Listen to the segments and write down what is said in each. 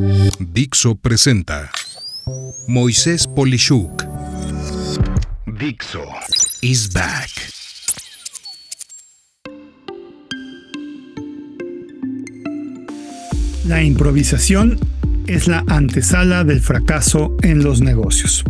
Dixo presenta Moisés Polishuk. Dixo is back. La improvisación es la antesala del fracaso en los negocios.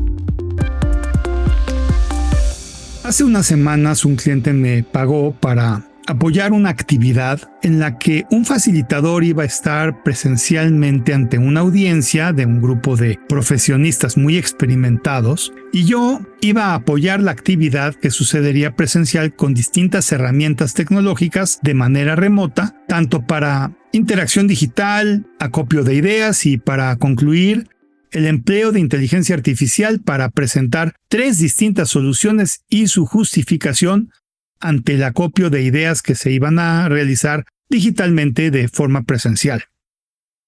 Hace unas semanas un cliente me pagó para apoyar una actividad en la que un facilitador iba a estar presencialmente ante una audiencia de un grupo de profesionistas muy experimentados y yo iba a apoyar la actividad que sucedería presencial con distintas herramientas tecnológicas de manera remota, tanto para interacción digital, acopio de ideas y para concluir el empleo de inteligencia artificial para presentar tres distintas soluciones y su justificación ante el acopio de ideas que se iban a realizar digitalmente de forma presencial.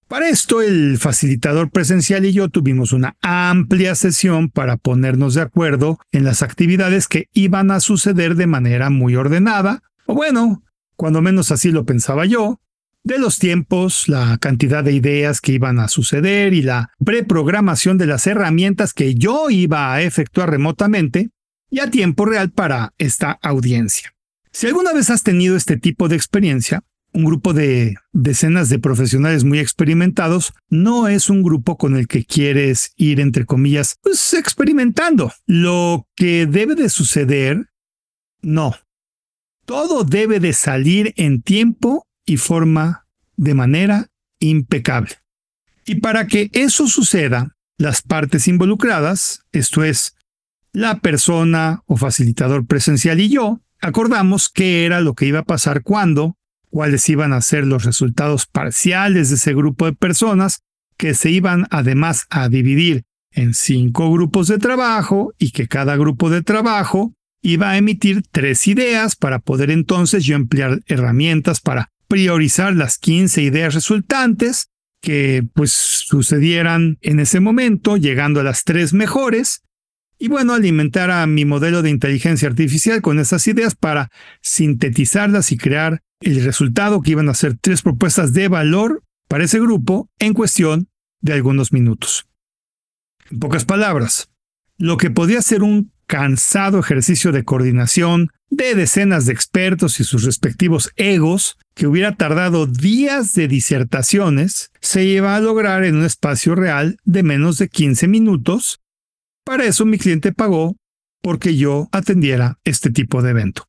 Para esto, el facilitador presencial y yo tuvimos una amplia sesión para ponernos de acuerdo en las actividades que iban a suceder de manera muy ordenada, o bueno, cuando menos así lo pensaba yo, de los tiempos, la cantidad de ideas que iban a suceder y la preprogramación de las herramientas que yo iba a efectuar remotamente y a tiempo real para esta audiencia. Si alguna vez has tenido este tipo de experiencia, un grupo de decenas de profesionales muy experimentados no es un grupo con el que quieres ir, entre comillas, pues experimentando. Lo que debe de suceder, no. Todo debe de salir en tiempo y forma de manera impecable. Y para que eso suceda, las partes involucradas, esto es, la persona o facilitador presencial y yo acordamos qué era lo que iba a pasar cuando, cuáles iban a ser los resultados parciales de ese grupo de personas, que se iban además a dividir en cinco grupos de trabajo y que cada grupo de trabajo iba a emitir tres ideas para poder entonces yo emplear herramientas para priorizar las 15 ideas resultantes que pues sucedieran en ese momento, llegando a las tres mejores, y bueno, alimentar a mi modelo de inteligencia artificial con esas ideas para sintetizarlas y crear el resultado que iban a ser tres propuestas de valor para ese grupo en cuestión de algunos minutos. En pocas palabras, lo que podía ser un cansado ejercicio de coordinación de decenas de expertos y sus respectivos egos, que hubiera tardado días de disertaciones, se iba a lograr en un espacio real de menos de 15 minutos para eso mi cliente pagó porque yo atendiera este tipo de evento.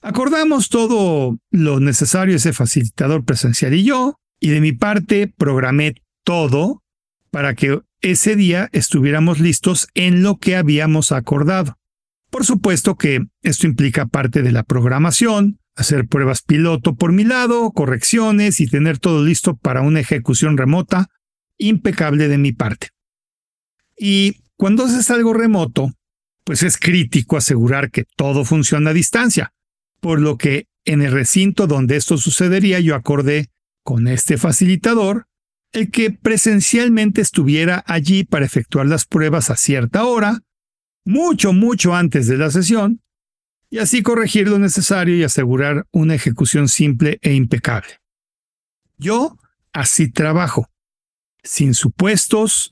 Acordamos todo lo necesario ese facilitador presencial y yo, y de mi parte programé todo para que ese día estuviéramos listos en lo que habíamos acordado. Por supuesto que esto implica parte de la programación, hacer pruebas piloto por mi lado, correcciones y tener todo listo para una ejecución remota impecable de mi parte. Y cuando haces algo remoto, pues es crítico asegurar que todo funciona a distancia, por lo que en el recinto donde esto sucedería yo acordé con este facilitador el que presencialmente estuviera allí para efectuar las pruebas a cierta hora, mucho, mucho antes de la sesión, y así corregir lo necesario y asegurar una ejecución simple e impecable. Yo así trabajo, sin supuestos,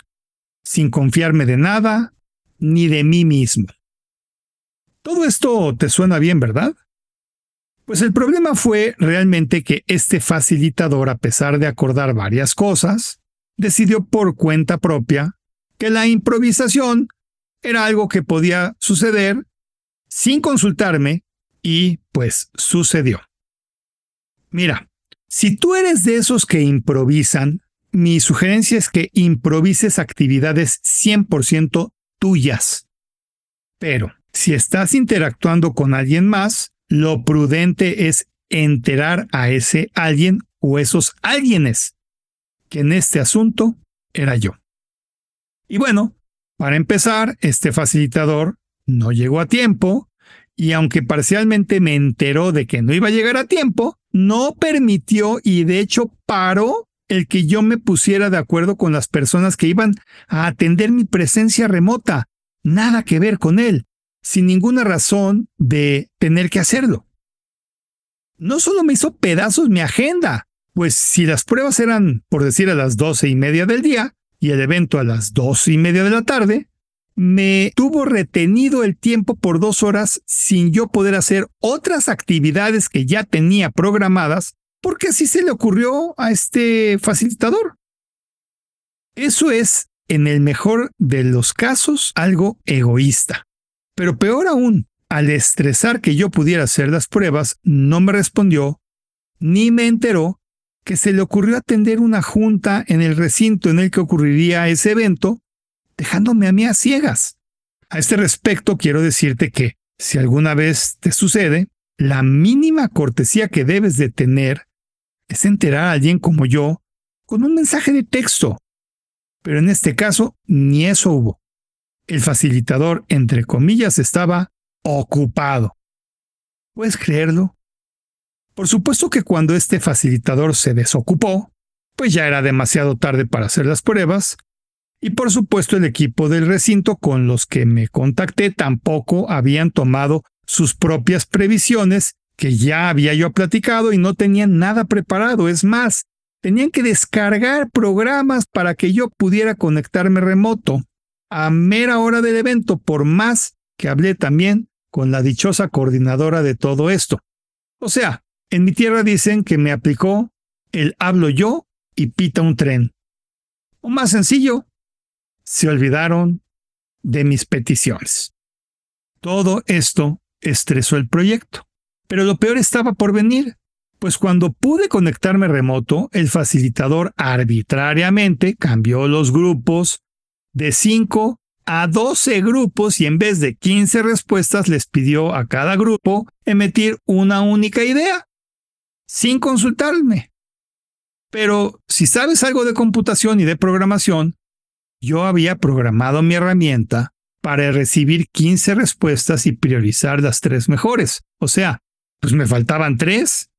sin confiarme de nada ni de mí mismo. Todo esto te suena bien, ¿verdad? Pues el problema fue realmente que este facilitador, a pesar de acordar varias cosas, decidió por cuenta propia que la improvisación era algo que podía suceder sin consultarme y pues sucedió. Mira, si tú eres de esos que improvisan, mi sugerencia es que improvises actividades 100% tuyas. Pero si estás interactuando con alguien más, lo prudente es enterar a ese alguien o esos alguienes, que en este asunto era yo. Y bueno, para empezar, este facilitador no llegó a tiempo y aunque parcialmente me enteró de que no iba a llegar a tiempo, no permitió y de hecho paró el que yo me pusiera de acuerdo con las personas que iban a atender mi presencia remota. Nada que ver con él, sin ninguna razón de tener que hacerlo. No solo me hizo pedazos mi agenda, Pues si las pruebas eran, por decir, a las doce y media del día y el evento a las doce y media de la tarde, me tuvo retenido el tiempo por dos horas sin yo poder hacer otras actividades que ya tenía programadas porque así se le ocurrió a este facilitador. Eso es, en el mejor de los casos, algo egoísta. Pero peor aún, al estresar que yo pudiera hacer las pruebas, no me respondió ni me enteró que se le ocurrió atender una junta en el recinto en el que ocurriría ese evento, dejándome a mí a ciegas. A este respecto quiero decirte que, si alguna vez te sucede, la mínima cortesía que debes de tener es enterar a alguien como yo con un mensaje de texto. Pero en este caso, ni eso hubo. El facilitador, entre comillas, estaba ocupado. ¿Puedes creerlo? Por supuesto que cuando este facilitador se desocupó, pues ya era demasiado tarde para hacer las pruebas, y por supuesto el equipo del recinto con los que me contacté tampoco habían tomado sus propias previsiones que ya había yo platicado y no tenían nada preparado. Es más, tenían que descargar programas para que yo pudiera conectarme remoto a mera hora del evento, por más que hablé también con la dichosa coordinadora de todo esto. O sea, en mi tierra dicen que me aplicó el hablo yo y pita un tren. O más sencillo, se olvidaron de mis peticiones. Todo esto estresó el proyecto. Pero lo peor estaba por venir, pues cuando pude conectarme remoto, el facilitador arbitrariamente cambió los grupos de 5 a 12 grupos y en vez de 15 respuestas les pidió a cada grupo emitir una única idea, sin consultarme. Pero si sabes algo de computación y de programación, yo había programado mi herramienta para recibir 15 respuestas y priorizar las tres mejores. O sea, pues me faltaban tres.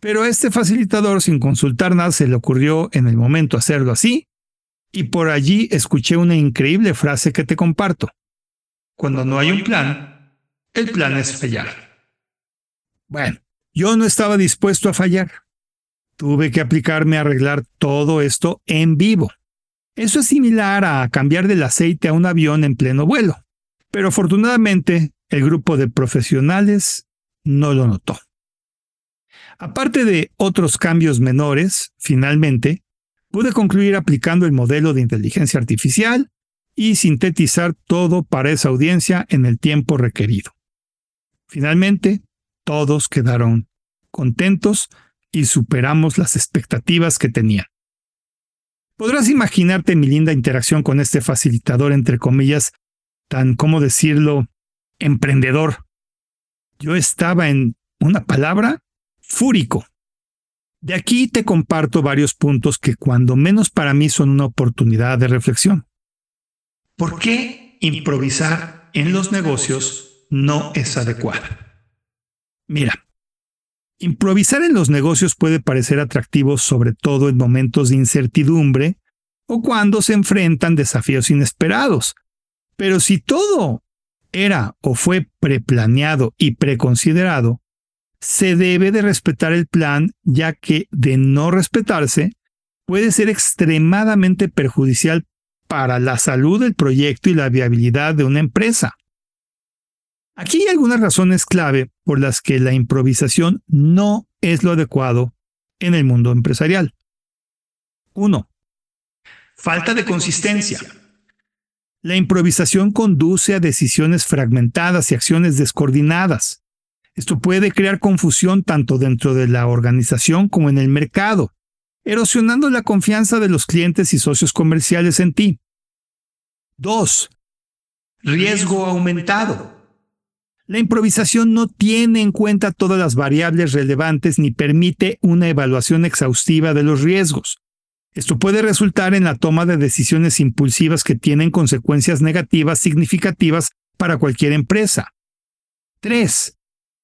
Pero a este facilitador, sin consultar nada, se le ocurrió en el momento hacerlo así, y por allí escuché una increíble frase que te comparto. Cuando no hay un plan, el plan es fallar. Bueno, yo no estaba dispuesto a fallar. Tuve que aplicarme a arreglar todo esto en vivo. Eso es similar a cambiar del aceite a un avión en pleno vuelo. Pero afortunadamente, el grupo de profesionales no lo notó. Aparte de otros cambios menores, finalmente, pude concluir aplicando el modelo de inteligencia artificial y sintetizar todo para esa audiencia en el tiempo requerido. Finalmente, todos quedaron contentos y superamos las expectativas que tenían. Podrás imaginarte mi linda interacción con este facilitador, entre comillas, tan, ¿cómo decirlo?, emprendedor, yo estaba en una palabra fúrico. De aquí te comparto varios puntos que cuando menos para mí son una oportunidad de reflexión. ¿Por qué improvisar en los negocios no es adecuado? Mira, improvisar en los negocios puede parecer atractivo sobre todo en momentos de incertidumbre o cuando se enfrentan desafíos inesperados. Pero si todo era o fue preplaneado y preconsiderado, se debe de respetar el plan, ya que de no respetarse puede ser extremadamente perjudicial para la salud del proyecto y la viabilidad de una empresa. Aquí hay algunas razones clave por las que la improvisación no es lo adecuado en el mundo empresarial. 1. Falta de consistencia. La improvisación conduce a decisiones fragmentadas y acciones descoordinadas. Esto puede crear confusión tanto dentro de la organización como en el mercado, erosionando la confianza de los clientes y socios comerciales en ti. 2. Riesgo aumentado. La improvisación no tiene en cuenta todas las variables relevantes ni permite una evaluación exhaustiva de los riesgos. Esto puede resultar en la toma de decisiones impulsivas que tienen consecuencias negativas significativas para cualquier empresa. 3.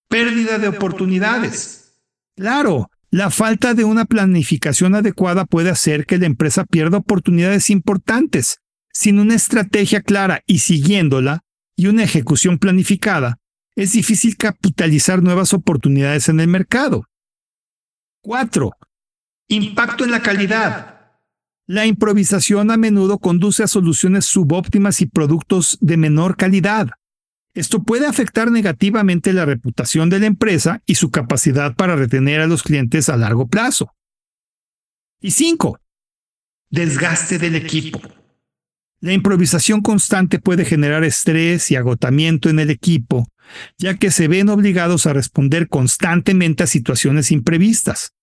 Pérdida de oportunidades. Claro, la falta de una planificación adecuada puede hacer que la empresa pierda oportunidades importantes. Sin una estrategia clara y siguiéndola, y una ejecución planificada, es difícil capitalizar nuevas oportunidades en el mercado. 4 Impacto en la calidad. La improvisación a menudo conduce a soluciones subóptimas y productos de menor calidad. Esto puede afectar negativamente la reputación de la empresa y su capacidad para retener a los clientes a largo plazo. Y 5. Desgaste del equipo. La improvisación constante puede generar estrés y agotamiento en el equipo, ya que se ven obligados a responder constantemente a situaciones imprevistas.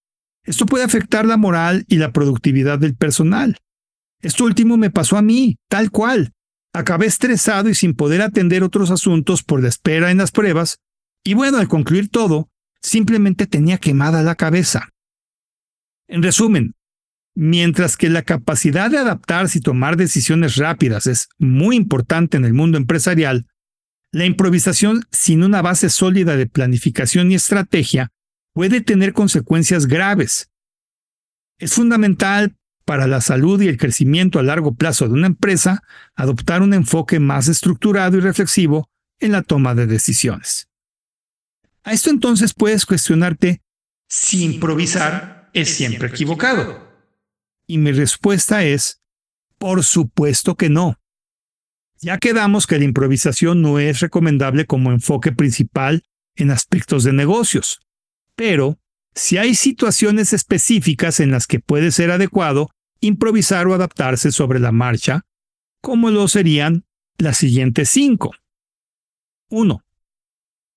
Esto puede afectar la moral y la productividad del personal. Esto último me pasó a mí, tal cual. Acabé estresado y sin poder atender otros asuntos por la espera en las pruebas, y bueno, al concluir todo, simplemente tenía quemada la cabeza. En resumen, mientras que la capacidad de adaptarse y tomar decisiones rápidas es muy importante en el mundo empresarial, la improvisación sin una base sólida de planificación y estrategia puede tener consecuencias graves. Es fundamental para la salud y el crecimiento a largo plazo de una empresa adoptar un enfoque más estructurado y reflexivo en la toma de decisiones. A esto entonces puedes cuestionarte si improvisar es siempre equivocado. Y mi respuesta es, por supuesto que no. Ya quedamos que la improvisación no es recomendable como enfoque principal en aspectos de negocios. Pero, si hay situaciones específicas en las que puede ser adecuado improvisar o adaptarse sobre la marcha, como lo serían las siguientes cinco. 1.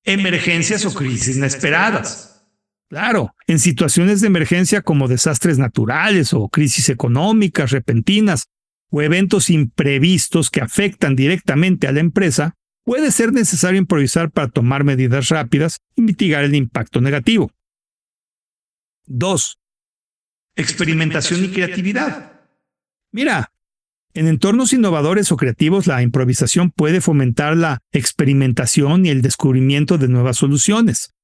Emergencias o crisis inesperadas. Claro, en situaciones de emergencia como desastres naturales o crisis económicas repentinas o eventos imprevistos que afectan directamente a la empresa, puede ser necesario improvisar para tomar medidas rápidas y mitigar el impacto negativo. 2. Experimentación y creatividad. Mira, en entornos innovadores o creativos la improvisación puede fomentar la experimentación y el descubrimiento de nuevas soluciones.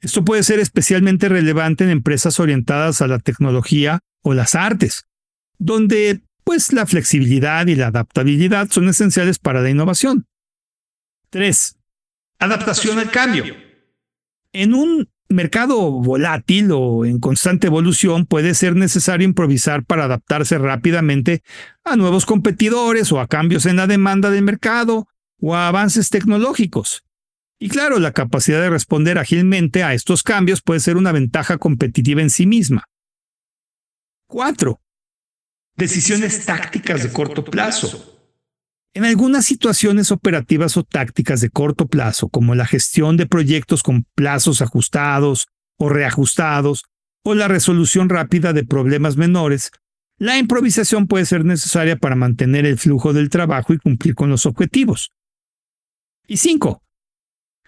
Esto puede ser especialmente relevante en empresas orientadas a la tecnología o las artes, donde pues la flexibilidad y la adaptabilidad son esenciales para la innovación. 3. Adaptación al cambio. En un mercado volátil o en constante evolución puede ser necesario improvisar para adaptarse rápidamente a nuevos competidores o a cambios en la demanda del mercado o a avances tecnológicos. Y claro, la capacidad de responder ágilmente a estos cambios puede ser una ventaja competitiva en sí misma. 4. Decisiones tácticas de corto plazo. En algunas situaciones operativas o tácticas de corto plazo, como la gestión de proyectos con plazos ajustados o reajustados, o la resolución rápida de problemas menores, la improvisación puede ser necesaria para mantener el flujo del trabajo y cumplir con los objetivos. Y 5.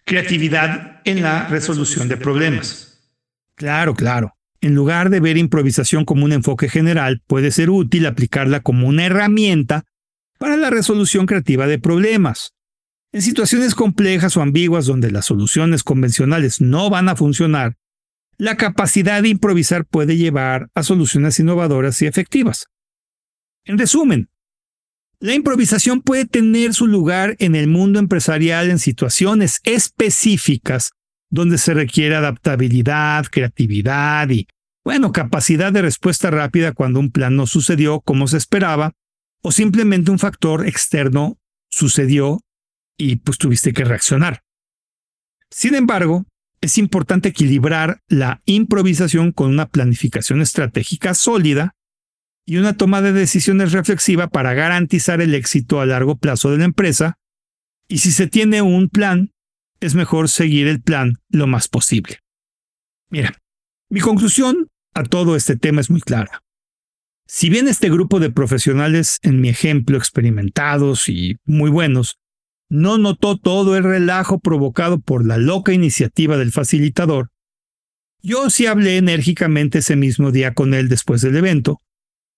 Creatividad en la resolución de problemas. Claro, claro. En lugar de ver improvisación como un enfoque general, puede ser útil aplicarla como una herramienta para la resolución creativa de problemas. En situaciones complejas o ambiguas donde las soluciones convencionales no van a funcionar, la capacidad de improvisar puede llevar a soluciones innovadoras y efectivas. En resumen, la improvisación puede tener su lugar en el mundo empresarial en situaciones específicas donde se requiere adaptabilidad, creatividad y, bueno, capacidad de respuesta rápida cuando un plan no sucedió como se esperaba o simplemente un factor externo sucedió y pues tuviste que reaccionar. Sin embargo, es importante equilibrar la improvisación con una planificación estratégica sólida y una toma de decisiones reflexiva para garantizar el éxito a largo plazo de la empresa. Y si se tiene un plan, es mejor seguir el plan lo más posible. Mira, mi conclusión a todo este tema es muy clara. Si bien este grupo de profesionales, en mi ejemplo, experimentados y muy buenos, no notó todo el relajo provocado por la loca iniciativa del facilitador, yo sí hablé enérgicamente ese mismo día con él después del evento,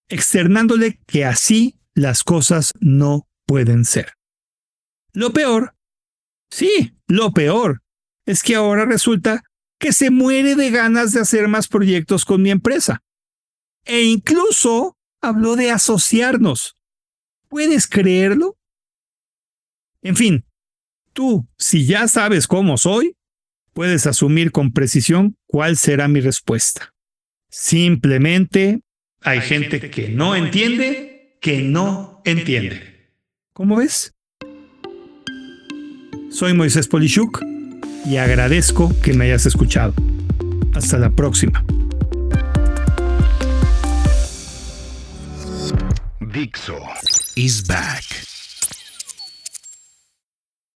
externándole que así las cosas no pueden ser. Lo peor, sí, lo peor, es que ahora resulta que se muere de ganas de hacer más proyectos con mi empresa e incluso habló de asociarnos. ¿Puedes creerlo? En fin, tú, si ya sabes cómo soy, puedes asumir con precisión cuál será mi respuesta. Simplemente hay, gente, que, no entiende, que no entiende. entiende. ¿Cómo ves? Soy Moisés Polishuk y agradezco que me hayas escuchado. Hasta la próxima. Dixo is back.